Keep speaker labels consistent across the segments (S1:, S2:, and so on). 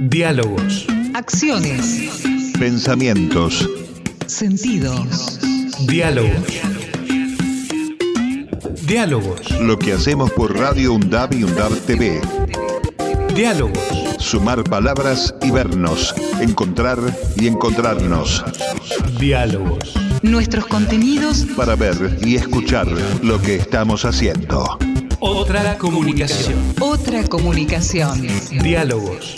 S1: Diálogos.
S2: Acciones.
S3: Pensamientos.
S2: Sentidos.
S1: Diálogos. Diálogos.
S3: Lo que hacemos por Radio UNDAB y UNDAB TV.
S1: Diálogos.
S3: Sumar palabras y vernos. Encontrar y encontrarnos.
S1: Diálogos.
S2: Nuestros contenidos
S3: Para ver y escuchar lo que estamos haciendo.
S1: Otra comunicación.
S2: Otra comunicación.
S1: Diálogos.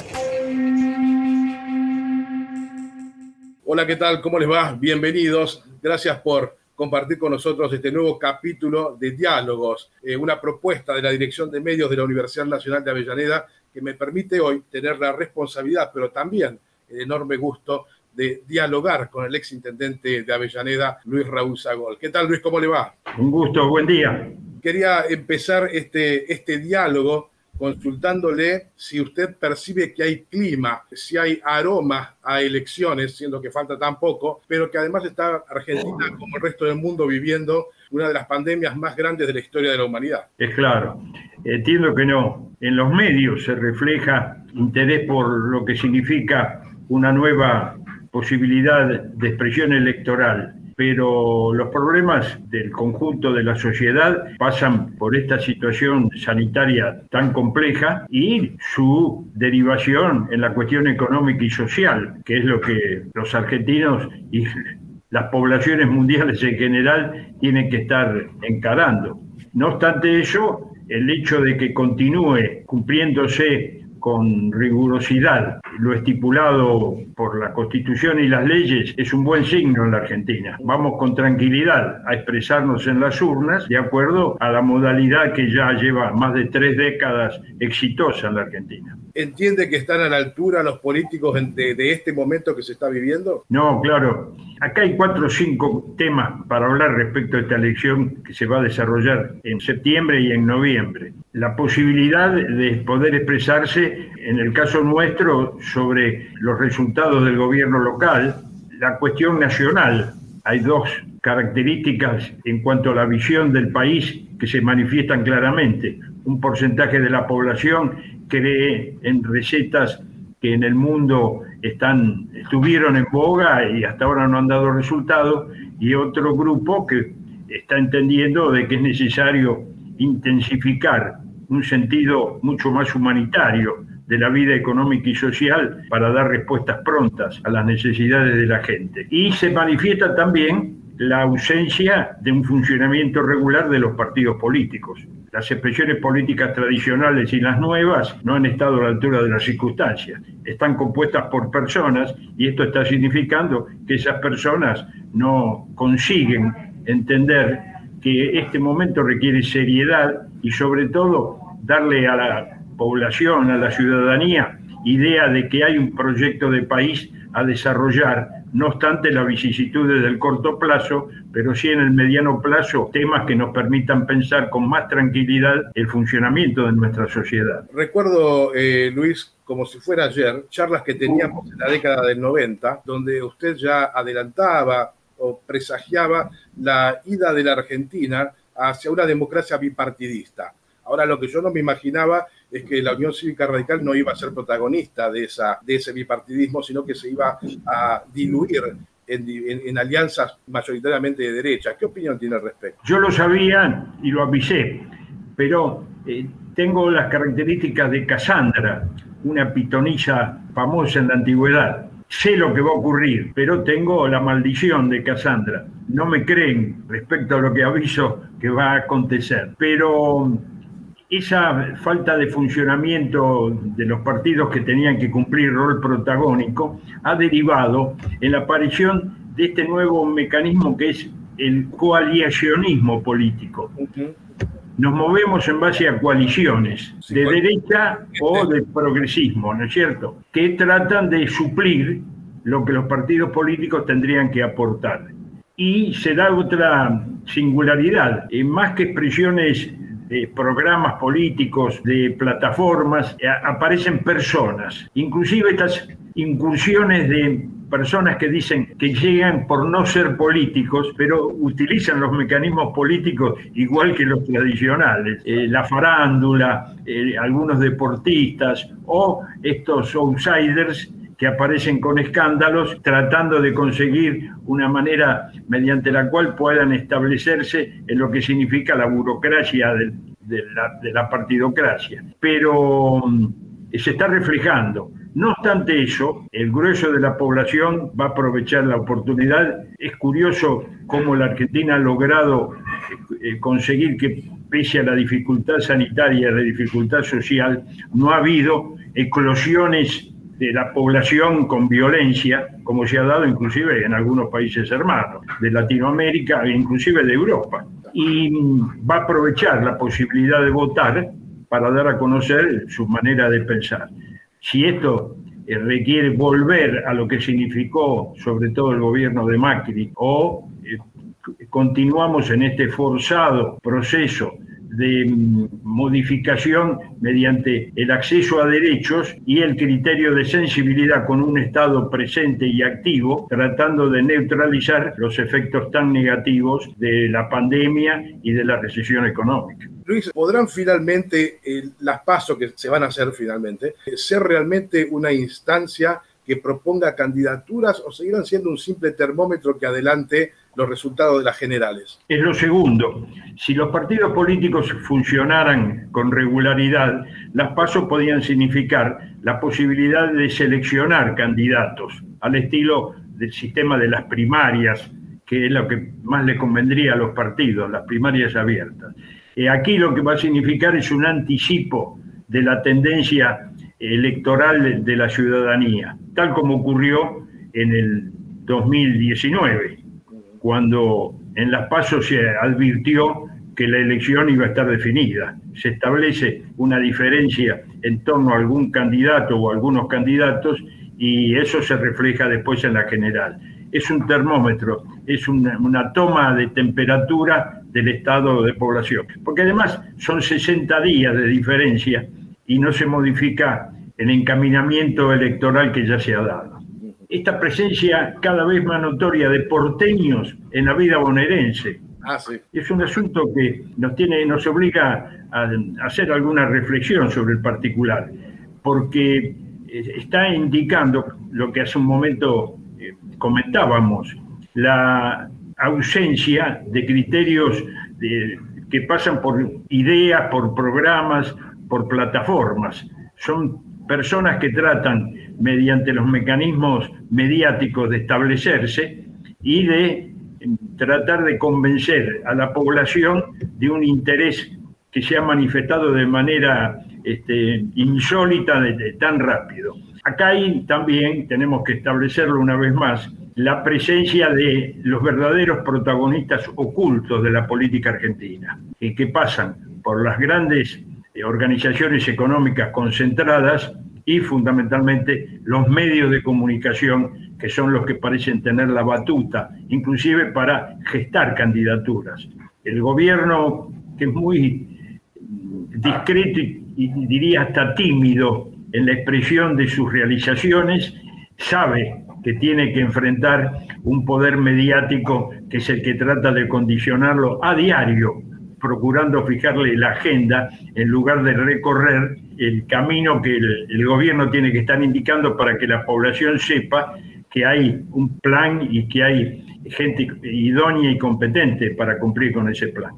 S4: Hola, ¿qué tal? ¿Cómo les va? Bienvenidos. Gracias por compartir con nosotros este nuevo capítulo de Diálogos, eh, una propuesta de la Dirección de Medios de la Universidad Nacional de Avellaneda que me permite hoy tener la responsabilidad, pero también el enorme gusto de dialogar con el ex intendente de Avellaneda, Luis Raúl Zagol. ¿Qué tal, Luis? ¿Cómo le va?
S5: Un gusto, buen día.
S4: Quería empezar este, este diálogo consultándole si usted percibe que hay clima, si hay aroma a elecciones, siendo que falta tan poco, pero que además está Argentina, como el resto del mundo, viviendo una de las pandemias más grandes de la historia de la humanidad.
S5: Es claro. Entiendo que no. En los medios se refleja interés por lo que significa una nueva posibilidad de expresión electoral, pero los problemas del conjunto de la sociedad pasan por esta situación sanitaria tan compleja y su derivación en la cuestión económica y social, que es lo que los argentinos y las poblaciones mundiales en general tienen que estar encarando. No obstante ello, el hecho de que continúe cumpliéndose con rigurosidad lo estipulado por la Constitución y las leyes es un buen signo en la Argentina. Vamos con tranquilidad a expresarnos en las urnas de acuerdo a la modalidad que ya lleva más de tres décadas exitosa en la Argentina.
S4: ¿Entiende que están a la altura los políticos de, de este momento que se está viviendo?
S5: No, claro. Acá hay cuatro o cinco temas para hablar respecto a esta elección que se va a desarrollar en septiembre y en noviembre. La posibilidad de poder expresarse, en el caso nuestro, sobre los resultados del gobierno local, la cuestión nacional. Hay dos características en cuanto a la visión del país que se manifiestan claramente. Un porcentaje de la población cree en recetas que en el mundo están, estuvieron en boga y hasta ahora no han dado resultados, y otro grupo que está entendiendo de que es necesario intensificar un sentido mucho más humanitario de la vida económica y social para dar respuestas prontas a las necesidades de la gente. Y se manifiesta también la ausencia de un funcionamiento regular de los partidos políticos. Las expresiones políticas tradicionales y las nuevas no han estado a la altura de las circunstancias. Están compuestas por personas y esto está significando que esas personas no consiguen entender que este momento requiere seriedad y sobre todo darle a la población, a la ciudadanía, idea de que hay un proyecto de país a desarrollar, no obstante las vicisitudes del corto plazo, pero sí en el mediano plazo temas que nos permitan pensar con más tranquilidad el funcionamiento de nuestra sociedad.
S4: Recuerdo, eh, Luis, como si fuera ayer, charlas que teníamos en la década del 90, donde usted ya adelantaba o presagiaba la ida de la Argentina hacia una democracia bipartidista. Ahora lo que yo no me imaginaba es que la Unión Cívica Radical no iba a ser protagonista de, ese bipartidismo, sino que se iba a diluir en, en, en, alianzas mayoritariamente de derecha. ¿Qué opinión tiene al respecto?
S5: Yo lo sabía y lo avisé, pero eh, tengo las características de Cassandra, una pitonisa famosa en la antigüedad. Sé lo que va a ocurrir, pero tengo la maldición de Cassandra. No me creen respecto a lo que aviso que va a acontecer. Pero esa falta de funcionamiento de los partidos que tenían que cumplir rol protagónico ha derivado en la aparición de este nuevo mecanismo que es el coalicionismo político. Nos movemos en base a coaliciones de derecha o de progresismo, ¿no es cierto? Que tratan de suplir lo que los partidos políticos tendrían que aportar. Y se da otra singularidad, más que expresiones de programas políticos, de plataformas, aparecen personas. Inclusive estas incursiones de personas que dicen que llegan por no ser políticos, pero utilizan los mecanismos políticos igual que los tradicionales, eh, la farándula, eh, algunos deportistas o estos outsiders que aparecen con escándalos tratando de conseguir una manera mediante la cual puedan establecerse en lo que significa la burocracia de, la, partidocracia. Pero mm, se está reflejando no obstante eso, el grueso de la población va a aprovechar la oportunidad. Es curioso cómo la Argentina ha logrado eh, conseguir que, pese a la dificultad sanitaria la dificultad social, no ha habido eclosiones de la población con violencia, como se ha dado inclusive en algunos países hermanos de Latinoamérica e inclusive de Europa. Y va a aprovechar la posibilidad de votar para dar a conocer su manera de pensar si esto eh, requiere volver a lo que significó sobre todo el gobierno de Macri o eh, continuamos en este forzado proceso de mm, modificación mediante el acceso a derechos y el criterio de sensibilidad con un Estado presente y activo, tratando de neutralizar los efectos tan negativos de la pandemia y de la recesión económica.
S4: Luis, ¿podrán finalmente eh, las pasos que se van a hacer finalmente ser realmente una instancia que proponga candidaturas o seguirán siendo un simple termómetro que adelante los resultados de las generales?
S5: Es lo segundo. Si los partidos políticos funcionaran con regularidad, las pasos podían significar la posibilidad de seleccionar candidatos al estilo del sistema de las primarias, que es lo que más le convendría a los partidos, las primarias abiertas. Eh, aquí lo que va a significar es un anticipo de la tendencia electoral de la ciudadanía, tal como ocurrió en el 2019, cuando en las pasos se advirtió que la elección iba a estar definida. Se establece una diferencia en torno a algún candidato o algunos candidatos y eso se refleja después en la general. Es un termómetro, es una, una toma de temperatura del estado de población. Porque además son 60 días de diferencia y no se modifica el encaminamiento electoral que ya se ha dado. Esta presencia cada vez más notoria de porteños en la vida bonaerense ah, es un asunto que nos, tiene, nos obliga a hacer alguna reflexión sobre el particular, porque eh, está indicando lo que hace un momento eh, comentábamos, la ausencia de criterios que pasan por ideas, por programas, por plataformas. Son personas que tratan mediante los mecanismos mediáticos de establecerse y de tratar de convencer a la población de un interés que se ha manifestado de manera este, insólita tan rápido. Acá hay, también tenemos que establecerlo una vez más la presencia de los verdaderos protagonistas ocultos de la política argentina, y que pasan por las grandes eh, organizaciones económicas concentradas y fundamentalmente los medios de comunicación que son los que parecen tener la batuta, inclusive para gestar candidaturas. El gobierno, que es muy discreto y diría hasta tímido en la expresión de sus realizaciones, sabe que tiene que enfrentar un poder mediático que es el que trata de condicionarlo a diario, procurando fijarle la agenda en lugar de recorrer el camino que el, gobierno tiene que estar indicando para que la población sepa que hay un plan y que hay gente idónea y competente para cumplir con ese plan.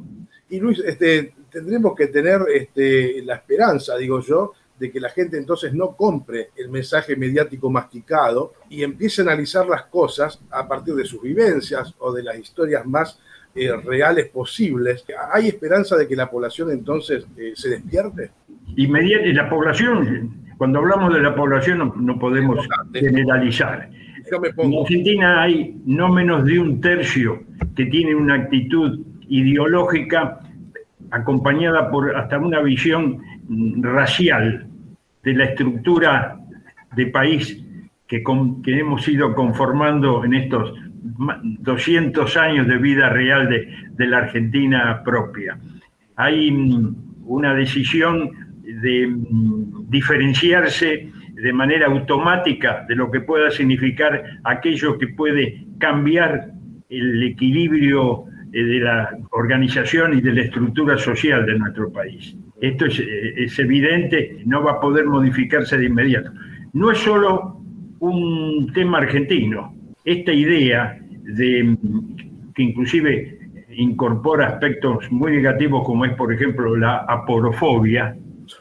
S4: Y Luis, este, tendremos que tener este, la esperanza, digo yo, de que la gente entonces no compre el mensaje mediático masticado y empiece a analizar las cosas a partir de sus vivencias o de las historias más eh, reales posibles. ¿Hay esperanza de que la población entonces eh, se despierte?
S5: Inmediatamente, la población, cuando hablamos de la población no, podemos generalizar. En Argentina hay no menos de un tercio que tiene una actitud ideológica acompañada por hasta una visión racial de la estructura de país que, que hemos ido conformando en estos 200 años de vida real de, la Argentina propia. Hay mm, una decisión de mm, diferenciarse de manera automática de lo que pueda significar aquello que puede cambiar el equilibrio eh, de la organización y de la estructura social de nuestro país. Esto es, eh, es evidente, no va a poder modificarse de inmediato. No es solo un tema argentino. Esta idea de que inclusive incorpora aspectos muy negativos como es, por ejemplo, la aporofobia,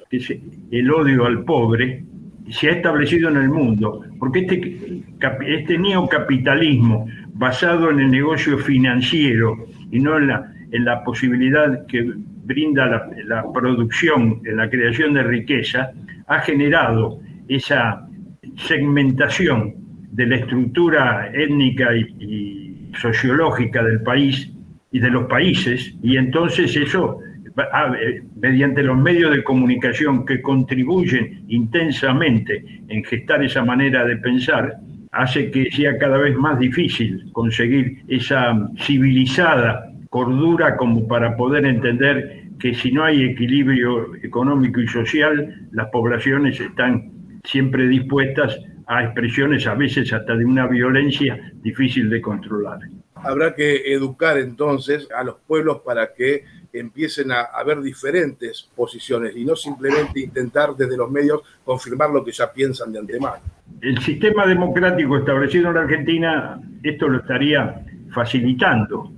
S5: que es el odio al pobre, se ha establecido en el mundo, porque este, este neocapitalismo basado en el negocio financiero y no en la, en la posibilidad que brinda la, la producción, en la creación de riqueza, ha generado esa segmentación de la estructura étnica y, sociológica del país y de los países, y entonces eso, ah, eh, mediante los medios de comunicación que contribuyen intensamente en gestar esa manera de pensar, hace que sea cada vez más difícil conseguir esa civilizada cordura como para poder entender que si no hay equilibrio económico y social, las poblaciones están siempre dispuestas a expresiones a veces hasta de una violencia difícil de controlar.
S4: Habrá que educar entonces a los pueblos para que empiecen a, a ver diferentes posiciones y no simplemente intentar desde los medios confirmar lo que ya piensan de antemano.
S5: El sistema democrático establecido en la Argentina, esto lo estaría facilitando.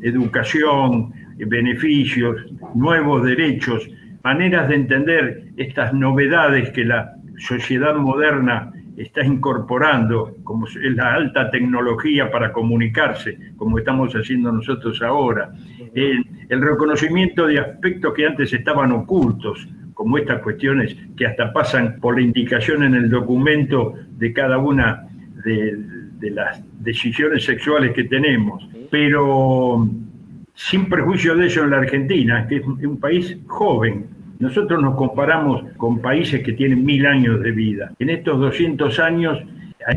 S5: Educación, beneficios, nuevos derechos, maneras de entender estas novedades que la sociedad moderna está incorporando, como es la alta tecnología para comunicarse, como estamos haciendo nosotros ahora, el, el reconocimiento de aspectos que antes estaban ocultos, como estas cuestiones que hasta pasan por la indicación en el documento de cada una de, de las decisiones sexuales que tenemos. Pero sin perjuicio de eso en la Argentina, que es un país joven, nosotros nos comparamos con países que tienen mil años de vida. En estos 200 años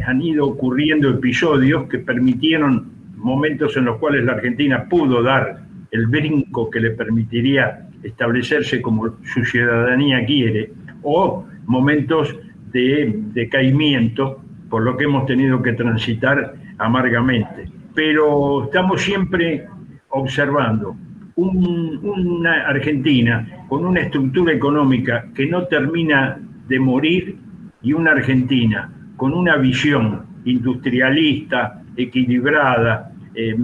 S5: han ido ocurriendo episodios que permitieron momentos en los cuales la Argentina pudo dar el brinco que le permitiría establecerse como su ciudadanía quiere, o momentos de decaimiento por lo que hemos tenido que transitar amargamente. Pero estamos siempre observando un, una Argentina con una estructura económica que no termina de morir y una Argentina con una visión industrialista, equilibrada, eh,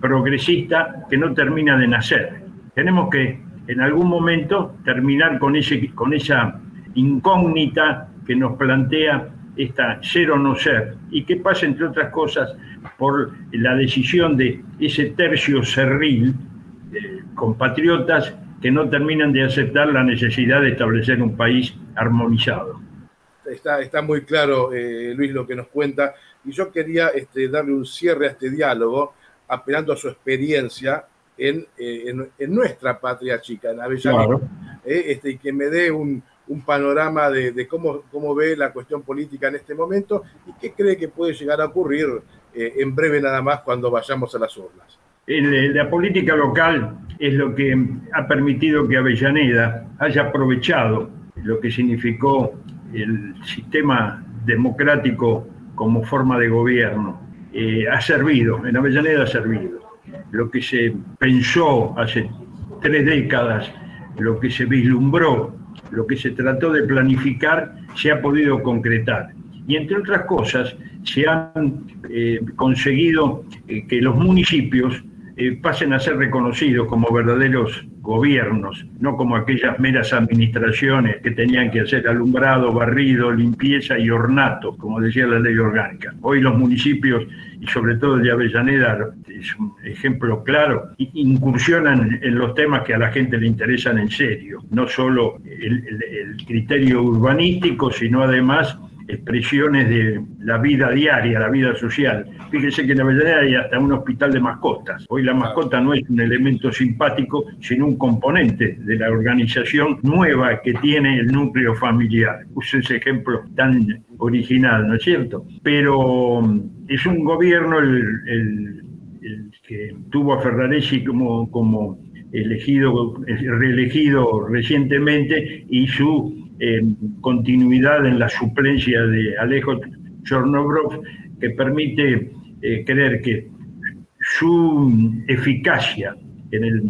S5: progresista, que no termina de nacer. Tenemos que en algún momento terminar con, ese, con esa incógnita que nos plantea esta ser o no ser, y que pasa, entre otras cosas, por la decisión de ese tercio cerril compatriotas que no terminan de aceptar la necesidad de establecer un país armonizado.
S4: Está, está muy claro, eh, Luis, lo que nos cuenta. Y yo quería este, darle un cierre a este diálogo, apelando a su experiencia en, eh, en, en nuestra patria chica, en Avellaneda,
S5: Claro.
S4: eh, este, y que me dé un, un panorama de, de cómo, cómo ve la cuestión política en este momento y qué cree que puede llegar a ocurrir eh, en breve nada más cuando vayamos a las urnas.
S5: La política local es lo que ha permitido que Avellaneda haya aprovechado lo que significó el sistema democrático como forma de gobierno. Eh, ha servido, en Avellaneda ha servido. Lo que se pensó hace tres décadas, lo que se vislumbró, lo que se trató de planificar, se ha podido concretar. Y entre otras cosas, se han eh, conseguido eh, que los municipios pasen a ser reconocidos como verdaderos gobiernos, no como aquellas meras administraciones que tenían que hacer alumbrado, barrido, limpieza y ornato, como decía la ley orgánica. Hoy los municipios, y sobre todo de Avellaneda, es un ejemplo claro, incursionan en los temas que a la gente le interesan en serio, no solo el criterio urbanístico, sino además expresiones de la vida diaria, la vida social. Fíjense que en Avellaneda hay hasta un hospital de mascotas. Hoy la mascota no es un elemento simpático, sino un componente de la organización nueva que tiene el núcleo familiar. Uso ese ejemplo tan original, ¿no es cierto? Pero mm, es un gobierno el, que tuvo a Ferraresi como, como elegido, reelegido recientemente y su continuidad en la suplencia de Alejo Chornobrov, que permite eh, creer que su eficacia en el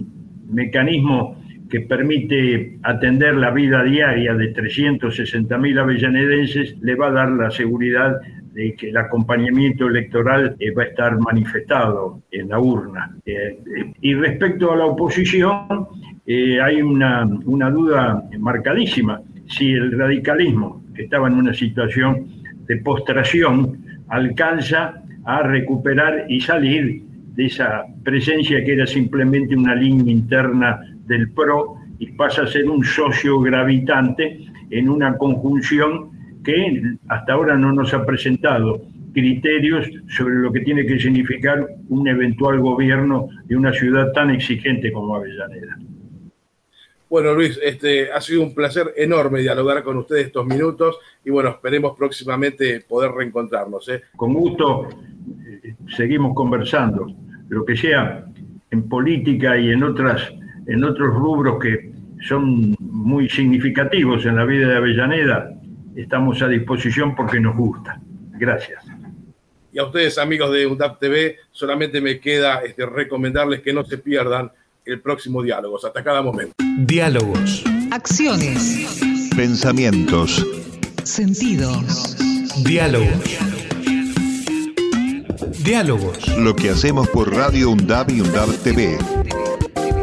S5: mecanismo que permite atender la vida diaria de 360.000 avellanedenses le va a dar la seguridad de que el acompañamiento electoral eh, va a estar manifestado en la urna. Eh, y respecto a la oposición, hay una, una duda marcadísima. Si el radicalismo, que estaba en una situación de postración, alcanza a recuperar y salir de esa presencia que era simplemente una línea interna del PRO y pasa a ser un socio gravitante en una conjunción que hasta ahora no nos ha presentado criterios sobre lo que tiene que significar un eventual gobierno de una ciudad tan exigente como Avellaneda.
S4: Bueno, Luis, este, ha sido un placer enorme dialogar con ustedes estos minutos y bueno, esperemos próximamente poder reencontrarnos. ¿eh?
S5: Con gusto, seguimos conversando, lo que sea en política y en, otras, en otros rubros que son muy significativos en la vida de Avellaneda, estamos a disposición porque nos gusta. Gracias.
S4: Y a ustedes, amigos de UNDAP TV, solamente me queda este, recomendarles que no se pierdan el próximo Diálogos. Hasta cada momento.
S1: Diálogos.
S2: Acciones.
S3: Pensamientos.
S2: Sentidos.
S1: Diálogos. Diálogos.
S3: Lo que hacemos por Radio UNDAB y UNDAB TV.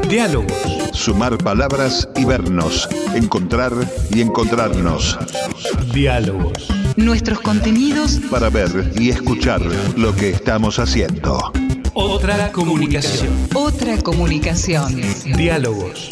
S1: Diálogos.
S3: Sumar palabras y vernos. Encontrar y encontrarnos.
S1: Diálogos.
S2: Nuestros contenidos
S3: Para ver y escuchar lo que estamos haciendo.
S1: Otra comunicación.
S2: Otra comunicación.
S1: Diálogos.